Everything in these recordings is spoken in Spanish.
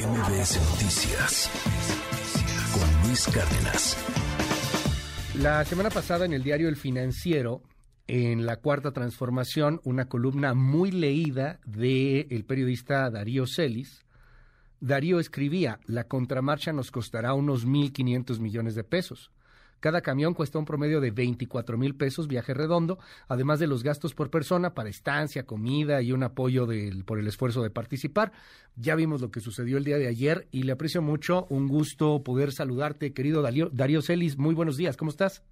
MBS Noticias con Luis Cárdenas. La semana pasada en el diario El Financiero, en la cuarta transformación, una columna muy leída del el periodista Darío Celis. Darío escribía, la contramarcha nos costará unos 1.500 millones de pesos. Cada camión cuesta un promedio de 24 mil pesos viaje redondo, además de los gastos por persona para estancia, comida y un apoyo del, por el esfuerzo de participar. Ya vimos lo que sucedió el día de ayer y le aprecio mucho. Un gusto poder saludarte, querido Darío, Darío Celis. Muy buenos días, ¿cómo estás?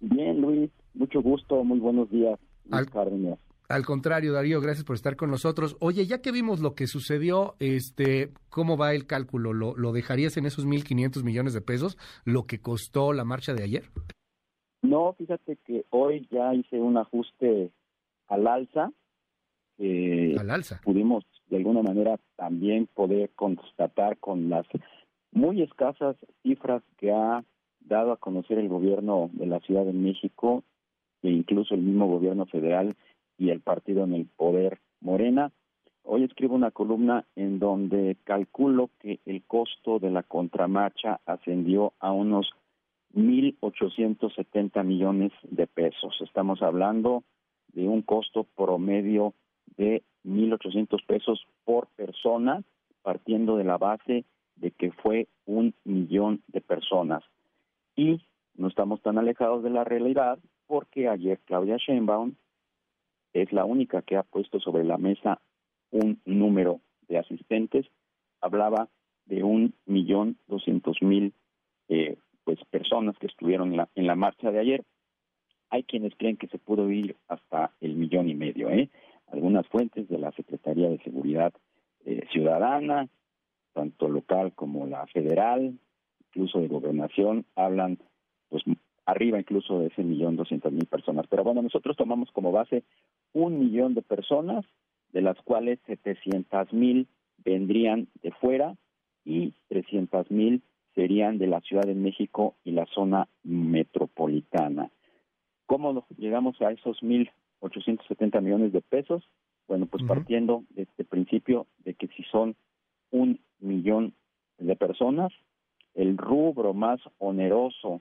Bien, Luis, mucho gusto, muy buenos días. Al, al contrario, Darío, gracias por estar con nosotros. Oye, ya que vimos lo que sucedió, este, ¿cómo va el cálculo? ¿Lo, lo dejarías en esos 1.500 millones de pesos, lo que costó la marcha de ayer? No, fíjate que hoy ya hice un ajuste al alza. al alza. Pudimos de alguna manera también poder constatar con las muy escasas cifras que ha dado a conocer el gobierno de la Ciudad de México e incluso el mismo gobierno federal y el partido en el poder Morena. Hoy escribo una columna en donde calculo que el costo de la contramarcha ascendió a unos 1.870 millones de pesos. Estamos hablando de un costo promedio de 1.800 pesos por persona, partiendo de la base de que fue un millón de personas. Y no estamos tan alejados de la realidad porque ayer Claudia Sheinbaum es la única que ha puesto sobre la mesa un número de asistentes. Hablaba de un millón doscientos mil eh, pues personas que estuvieron en la, en la marcha de ayer. Hay quienes creen que se pudo ir hasta el millón y medio. ¿eh? Algunas fuentes de la Secretaría de Seguridad eh, Ciudadana, tanto local como la federal, incluso de gobernación, hablan pues arriba incluso de ese millón doscientas mil personas. Pero bueno, nosotros tomamos como base un millón de personas, de las cuales setecientas mil vendrían de fuera y trescientas mil serían de la Ciudad de México y la zona metropolitana. ¿Cómo llegamos a esos mil ochocientos setenta millones de pesos? Bueno, pues partiendo de este principio de que si son un millón de personas, el rubro más oneroso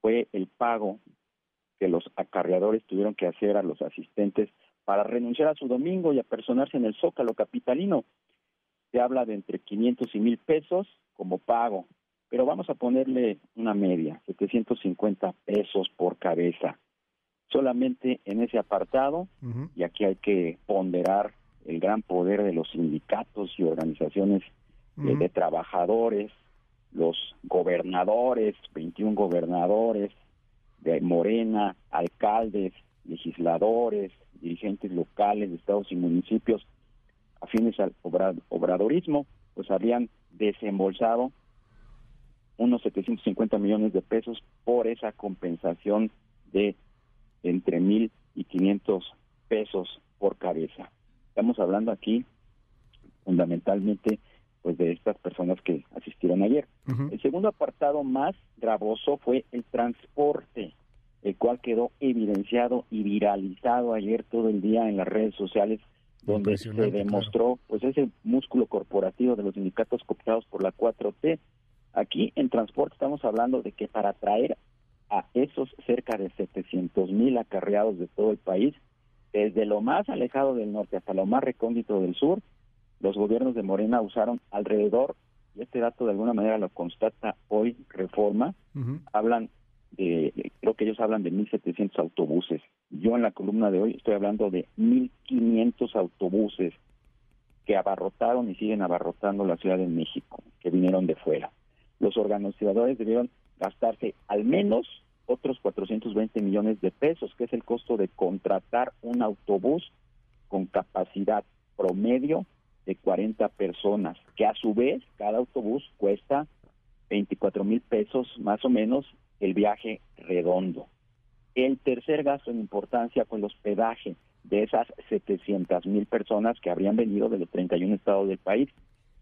fue el pago que los acarreadores tuvieron que hacer a los asistentes para renunciar a su domingo y a personarse en el Zócalo capitalino. Se habla de entre 500 y 1000 pesos como pago, pero vamos a ponerle una media, 750 pesos por cabeza. Solamente en ese apartado, y aquí hay que ponderar el gran poder de los sindicatos y organizaciones eh, de trabajadores, los gobernadores, 21 gobernadores de Morena, alcaldes, legisladores, dirigentes locales de estados y municipios afines al obradorismo, pues habían desembolsado unos 750 millones de pesos por esa compensación de entre mil y 500 pesos por cabeza. Estamos hablando aquí fundamentalmente pues de estas personas que asistieron ayer. El segundo apartado más gravoso fue el transporte, el cual quedó evidenciado y viralizado ayer todo el día en las redes sociales donde se demostró pues ese músculo corporativo de los sindicatos cooptados por la 4T. Aquí en transporte estamos hablando de que para traer a esos cerca de 700 mil acarreados de todo el país, desde lo más alejado del norte hasta lo más recóndito del sur, los gobiernos de Morena usaron alrededor, y este dato de alguna manera lo constata hoy Reforma, hablan de, creo que ellos hablan de 1.700 autobuses. Yo en la columna de hoy estoy hablando de 1.500 autobuses que abarrotaron y siguen abarrotando la Ciudad de México, que vinieron de fuera. Los organizadores debieron gastarse al menos otros 420 millones de pesos, que es el costo de contratar un autobús con capacidad promedio de 40 personas, que a su vez cada autobús cuesta 24 mil pesos más o menos el viaje redondo. El tercer gasto en importancia fue el hospedaje de esas 700 mil personas que habrían venido de los 31 estados del país,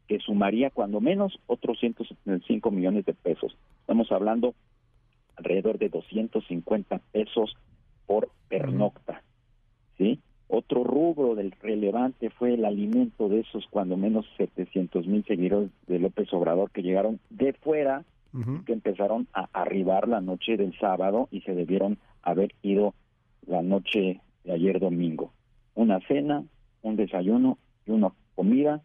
que sumaría cuando menos otros 175 millones de pesos. Estamos hablando alrededor de 250 pesos por pernocta, ¿sí? Otro rubro del relevante fue el alimento de esos cuando menos 700 mil seguidores de López Obrador que llegaron de fuera, que empezaron a arribar la noche del sábado y se debieron haber ido la noche de ayer domingo. Una cena, un desayuno y una comida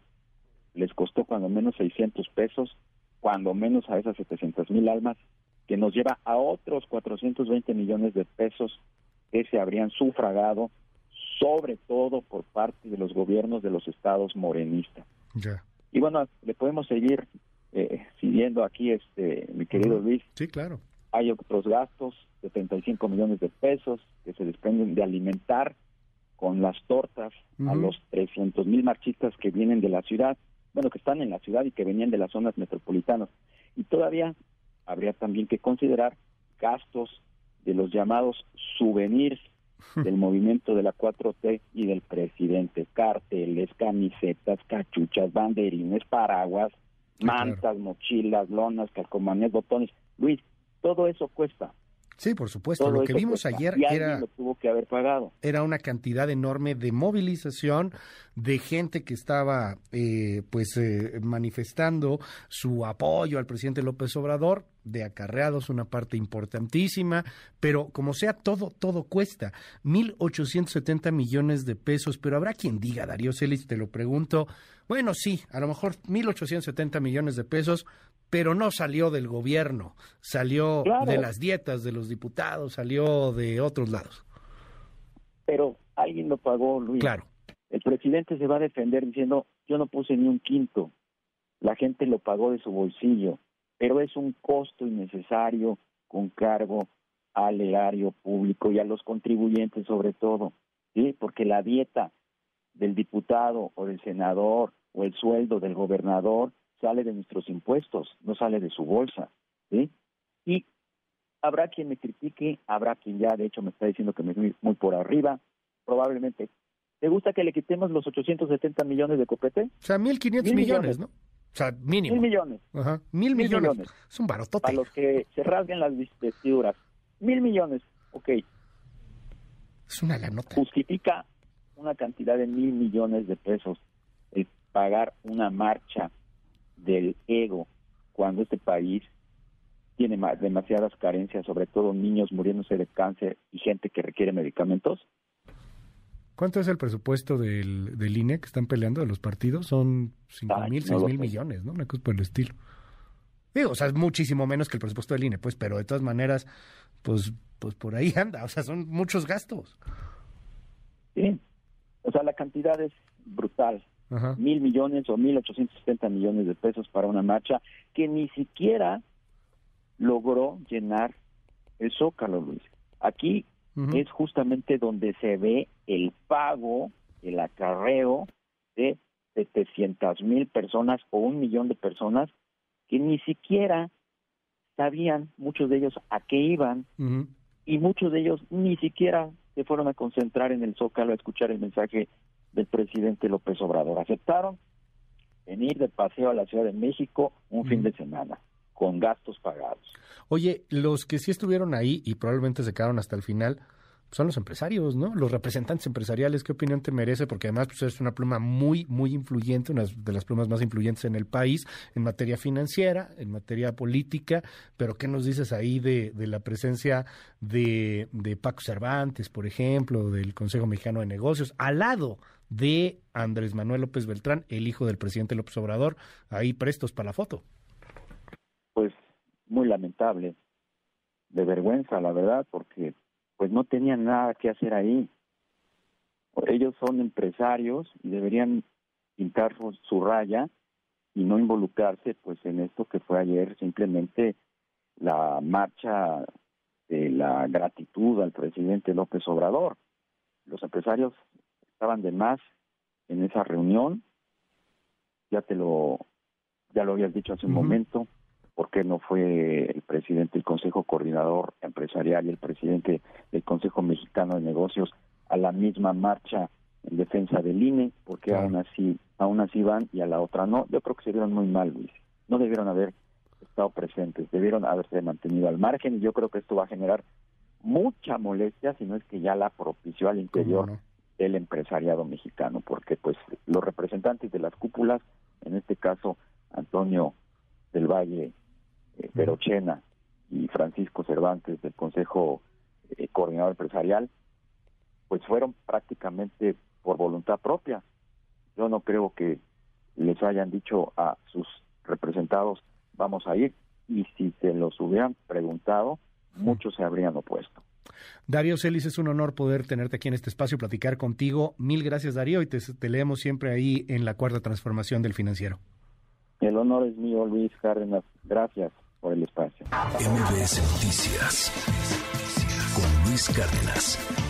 les costó cuando menos 600 pesos, cuando menos a esas 700 mil almas, que nos lleva a otros 420 millones de pesos que se habrían sufragado, sobre todo por parte de los gobiernos de los estados morenistas. Y bueno, le podemos seguir eh, siguiendo aquí, este, mi querido Luis. Sí, claro. Hay otros gastos de 35 millones de pesos que se desprenden de alimentar con las tortas a los 300 mil marchistas que vienen de la ciudad, bueno, que están en la ciudad y que venían de las zonas metropolitanas. Y todavía habría también que considerar gastos de los llamados souvenirs del movimiento de la 4T y del presidente, carteles, camisetas, cachuchas, banderines, paraguas, mantas, mochilas, lonas, calcomanías, botones. Luis, todo eso cuesta. Sí, por supuesto. lo que vimos ayer era, tuvo que haber pagado. era una cantidad enorme de movilización de gente que estaba eh, pues eh, manifestando su apoyo al presidente López Obrador, de acarreados, una parte importantísima, pero como sea, todo, todo cuesta. 1.870 millones de pesos, pero habrá quien diga, Darío Celis, te lo pregunto, bueno, sí, a lo mejor 1.870 millones de pesos, pero no salió del gobierno, salió de las dietas de los diputados, salió de otros lados. Pero alguien lo pagó, Luis. Claro. El presidente se va a defender diciendo, yo no puse ni un quinto, la gente lo pagó de su bolsillo, pero es un costo innecesario con cargo al erario público y a los contribuyentes sobre todo, ¿sí? Porque la dieta del diputado o del senador o el sueldo del gobernador sale de nuestros impuestos, no sale de su bolsa, ¿sí? Y habrá quien me critique, habrá quien ya de hecho me está diciendo que me voy muy por arriba, probablemente. ¿Te gusta que le quitemos los 870 millones de copete? O sea, 1.500 millones, ¿no? O sea, mínimo. Mil millones. Ajá. Mil, millones. Es un barotote. A los que se rasguen las vestiduras. Mil millones, ok. Es una lanota. Justifica una cantidad de mil millones de pesos el pagar una marcha del ego cuando este país tiene demasiadas carencias, sobre todo niños muriéndose de cáncer y gente que requiere medicamentos? ¿Cuánto es el presupuesto del, del INE que están peleando de los partidos? Son cinco mil, seis mil millones, ¿no? Una cosa por el estilo. Digo, o sea, es muchísimo menos que el presupuesto del INE, pues, pero de todas maneras, pues, pues por ahí anda, o sea, son muchos gastos. Sí, o sea, la cantidad es brutal mil millones o mil ochocientos setenta millones de pesos para una marcha que ni siquiera logró llenar el zócalo, Luis. Aquí es justamente donde se ve el pago, el acarreo de 700 mil personas o un millón de personas que ni siquiera sabían, muchos de ellos, a qué iban y muchos de ellos ni siquiera se fueron a concentrar en el zócalo a escuchar el mensaje del presidente López Obrador. Aceptaron venir de paseo a la Ciudad de México un fin de semana con gastos pagados. Oye, los que sí estuvieron ahí y probablemente se quedaron hasta el final, son los empresarios, ¿no? Los representantes empresariales, ¿qué opinión te merece? Porque además pues, es una pluma muy, muy influyente, una de las plumas más influyentes en el país, en materia financiera, en materia política, pero ¿qué nos dices ahí de, de la presencia de, de Paco Cervantes, por ejemplo, del Consejo Mexicano de Negocios, al lado de Andrés Manuel López Beltrán, el hijo del presidente López Obrador, ahí prestos para la foto? Pues muy lamentable, de vergüenza, la verdad, porque pues no tenían nada que hacer ahí. Ellos son empresarios y deberían pintar su, raya y no involucrarse pues en esto que fue ayer simplemente la marcha de la gratitud al presidente López Obrador. Los empresarios estaban de más en esa reunión, ya te lo ya lo habías dicho hace un momento, por qué no fue el presidente del Consejo Coordinador Empresarial y el presidente del Consejo Mexicano de Negocios a la misma marcha en defensa del INE, porque aún así aún así van y a la otra no. Yo creo que se vieron muy mal, Luis. No debieron haber estado presentes, debieron haberse mantenido al margen y yo creo que esto va a generar mucha molestia, si no es que ya la propició al interior del empresariado mexicano, porque pues los representantes de las cúpulas, en este caso Antonio del Valle, eh, Perochena y Francisco Cervantes del Consejo eh, Coordinador Empresarial, pues fueron prácticamente por voluntad propia. Yo no creo que les hayan dicho a sus representados vamos a ir y si se los hubieran preguntado, muchos se habrían opuesto. Darío Celis, es un honor poder tenerte aquí en este espacio, y platicar contigo. Mil gracias, Darío, y te, leemos siempre ahí en la cuarta transformación del financiero. El honor es mío, Luis Cárdenas. Gracias por el espacio. MBS Noticias con Luis Cárdenas.